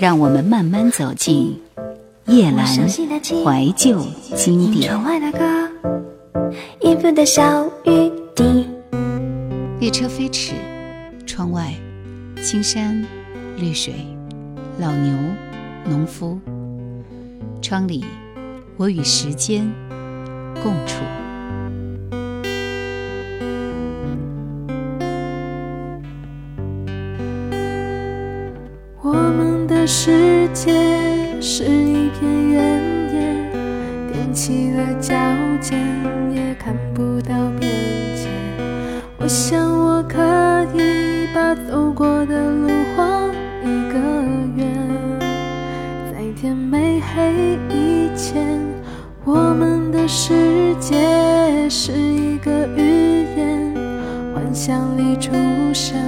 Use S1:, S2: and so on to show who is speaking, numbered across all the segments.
S1: 让我们慢慢走进夜阑怀旧经典。列车飞驰，窗外青山绿水，老牛农夫，窗里我与时间共处。
S2: 世界是一片原野，踮起了脚尖，也看不到边界。我想我可以把走过的路画一个圆，在天没黑以前，我们的世界是一个寓言，幻想里出生，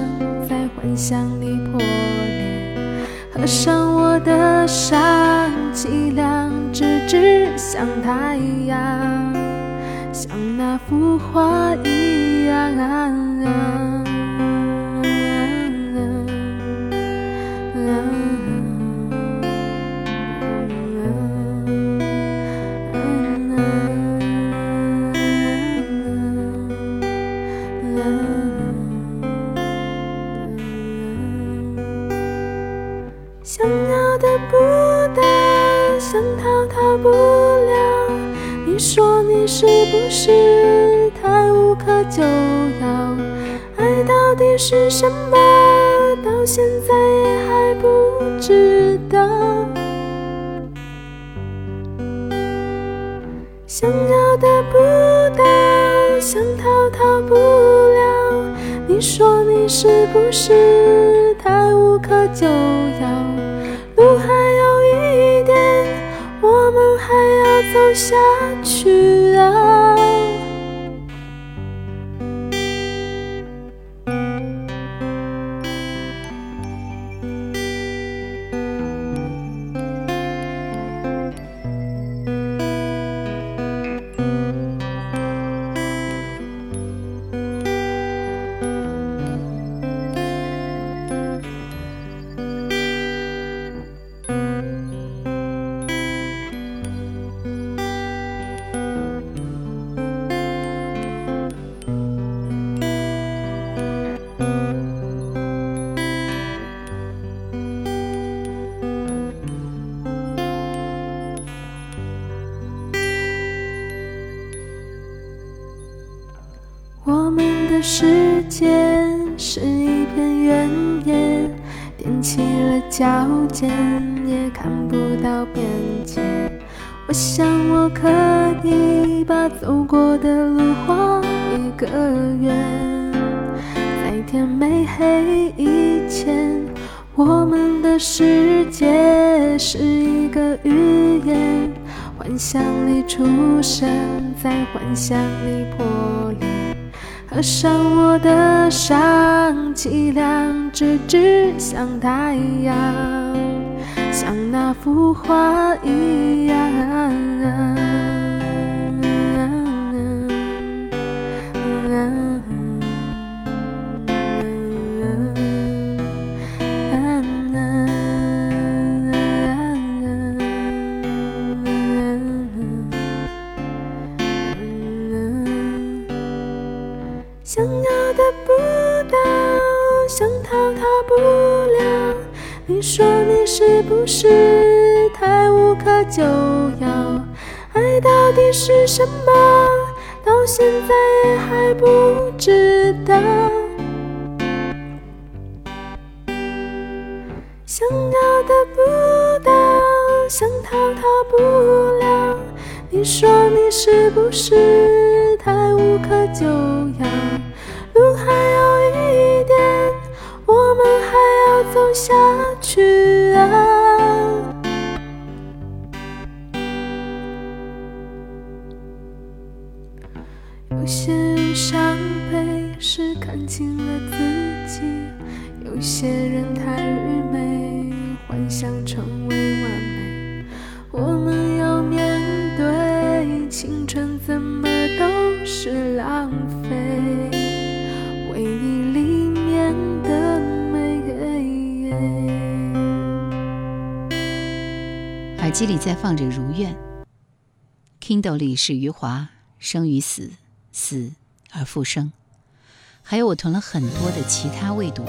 S2: 在幻想里破。合上我的伤，凄凉，直直像太阳，像那幅画一样。是不是太无可救药？爱到底是什么？到现在也还不知道。想要得不到，想逃逃不了。你说你是不是太无可救药？走下去啊。我们的世界是一片原野，踮起了脚尖，也看不到边界。我想我可以把走过的路画一个圆，在天没黑以前，我们的世界是一个语言，幻想里出生，在幻想里破裂。合上我的伤，凄凉，直直像太阳，像那幅画一样。你说你是不是太无可救药？爱到底是什么？到现在还不知道。想要得不到，想逃逃不了。你说你是不是太无可救药？路还有一点，我们还要走下去啊！有些人伤悲是看清了自己，有些人太愚昧，幻想成为完美。
S1: 机里在放着《如愿》，Kindle 里是余华《生与死，死而复生》，还有我囤了很多的其他未读。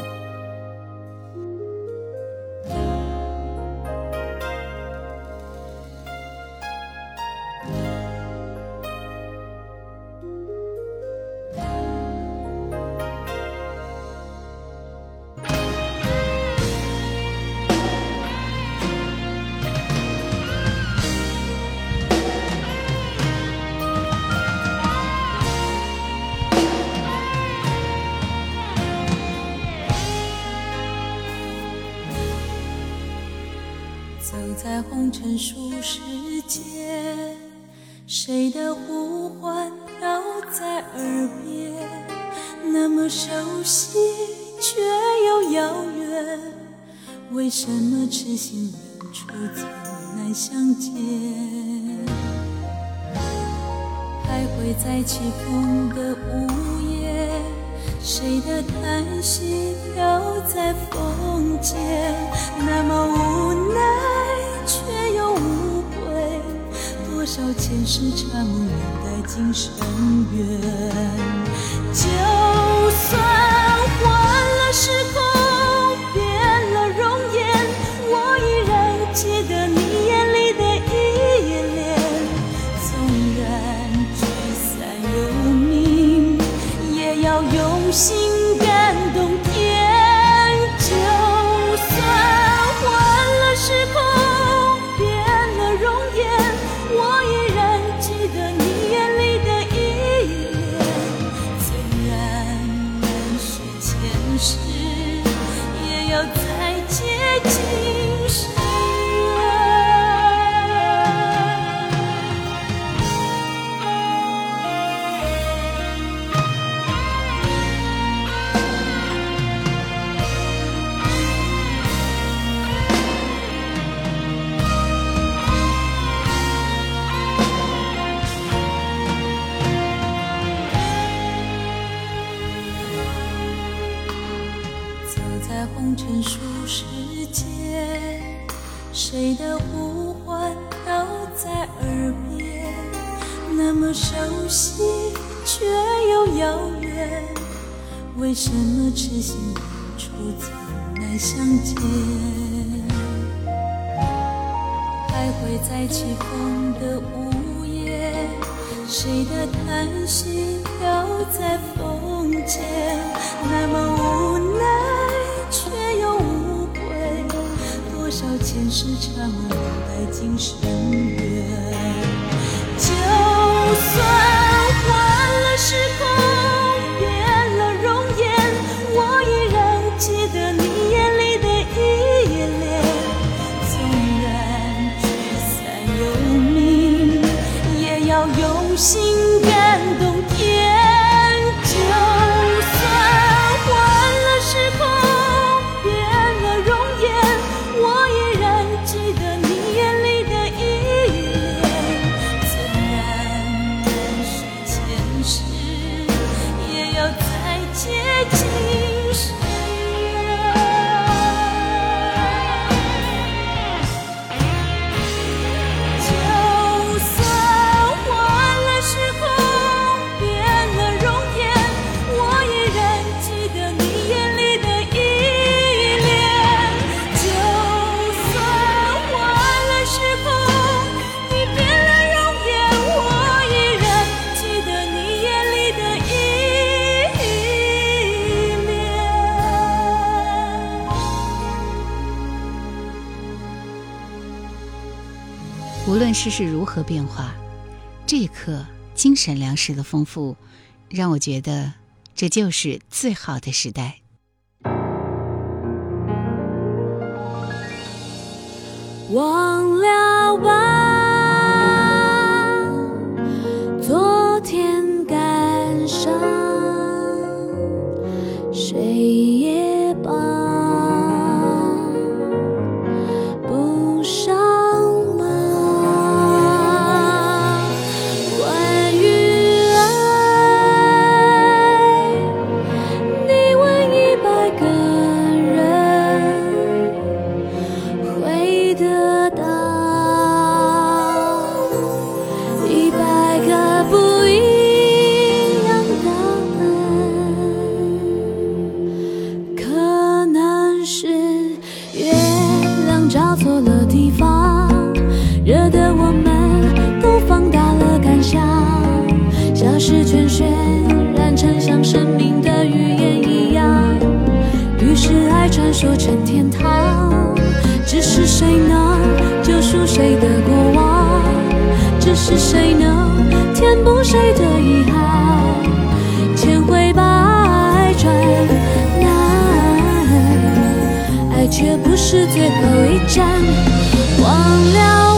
S3: 在红尘俗世间，谁的呼唤飘在耳边，那么熟悉却又遥远。为什么痴心人初次难相见？徘徊在起风的午夜，谁的叹息飘在风间，前世缠梦远待今生缘。就在红尘俗世间谁的呼唤飘在耳边，那么熟悉却又遥远。为什么痴心人初次难相见？徘徊在起风的午夜，谁的叹息飘在风间，那么无奈。世
S1: 事如何变化，这一刻精神粮食的丰富，让我觉得这就是最好的时代。
S2: 忘了吧。
S3: 错了地方，惹得我们都放大了感想。消失全渲染成像生命的语言一样，于是爱传说成天堂。只是谁能救赎谁的过往？只是谁能填补谁的遗憾？千回百转，却不是最后一站，忘了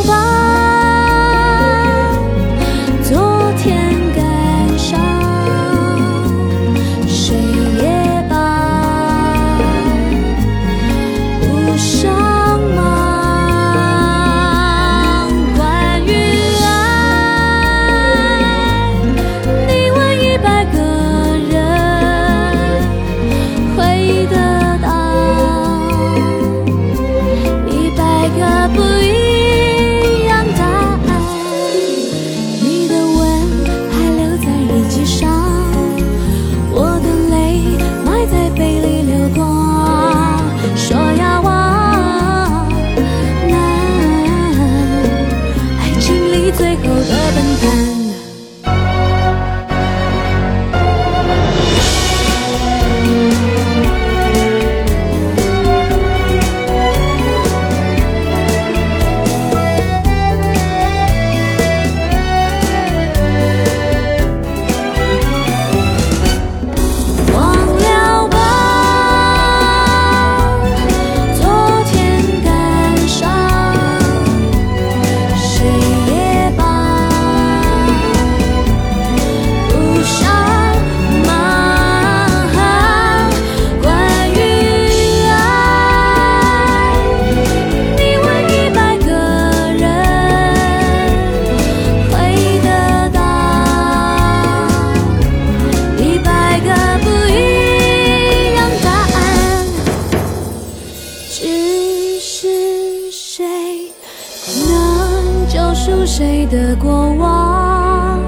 S3: 救赎谁的过往？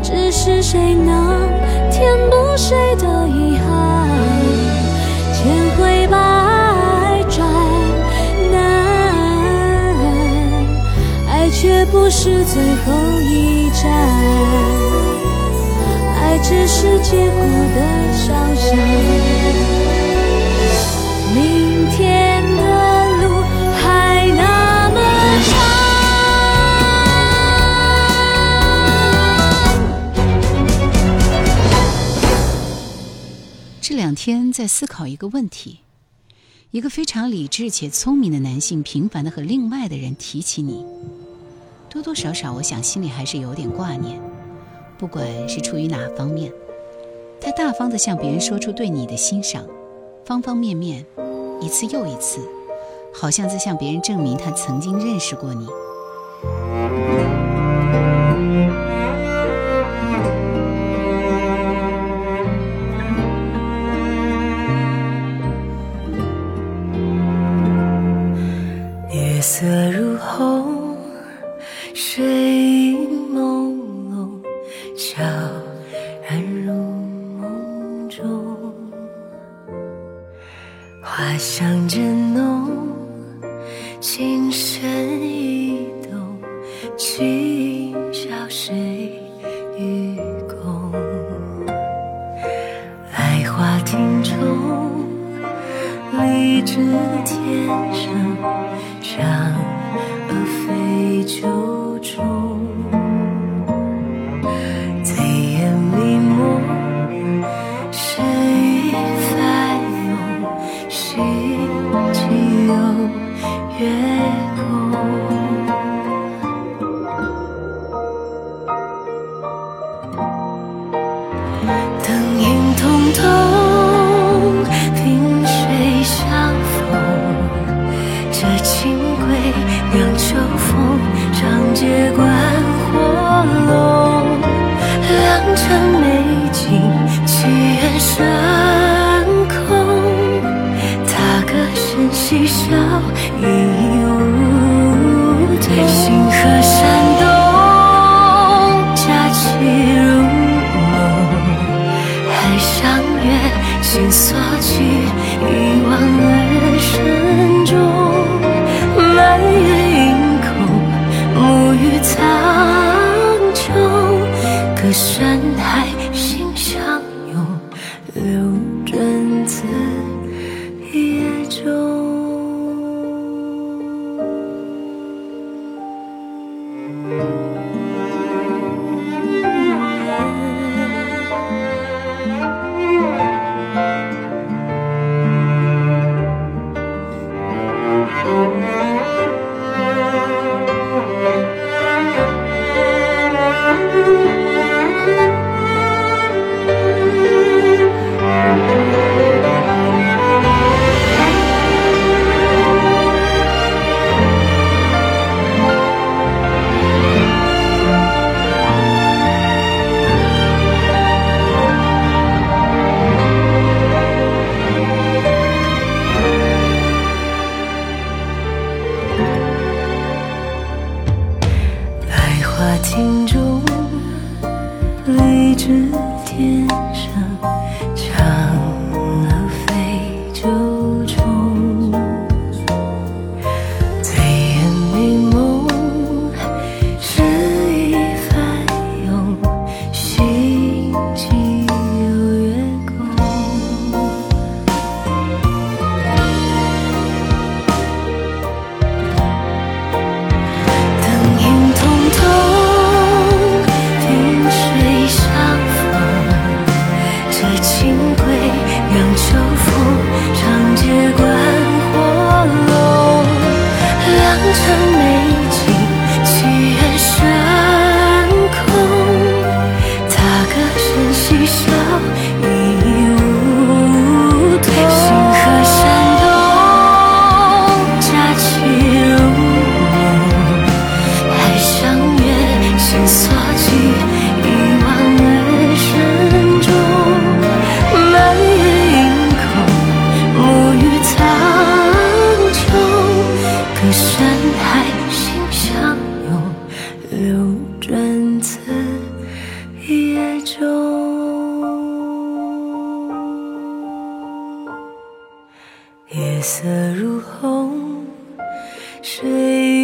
S3: 只是谁能填补谁的遗憾？千回百转，难，爱却不是最后一站。爱只是结果的想象。天
S1: 在思考一个问题：一个非常理智且聪明的男性，频繁的和另外的人提起你，多多少少，我想心里还是有点挂念。不管是出于哪方面，他大方的向别人说出对你的欣赏，方方面面，一次又一次，好像在向别人证明他曾经认识过你。
S4: 荔枝天上，嫦娥飞九重。让秋风，长街观隔山海夜中，色如虹，水。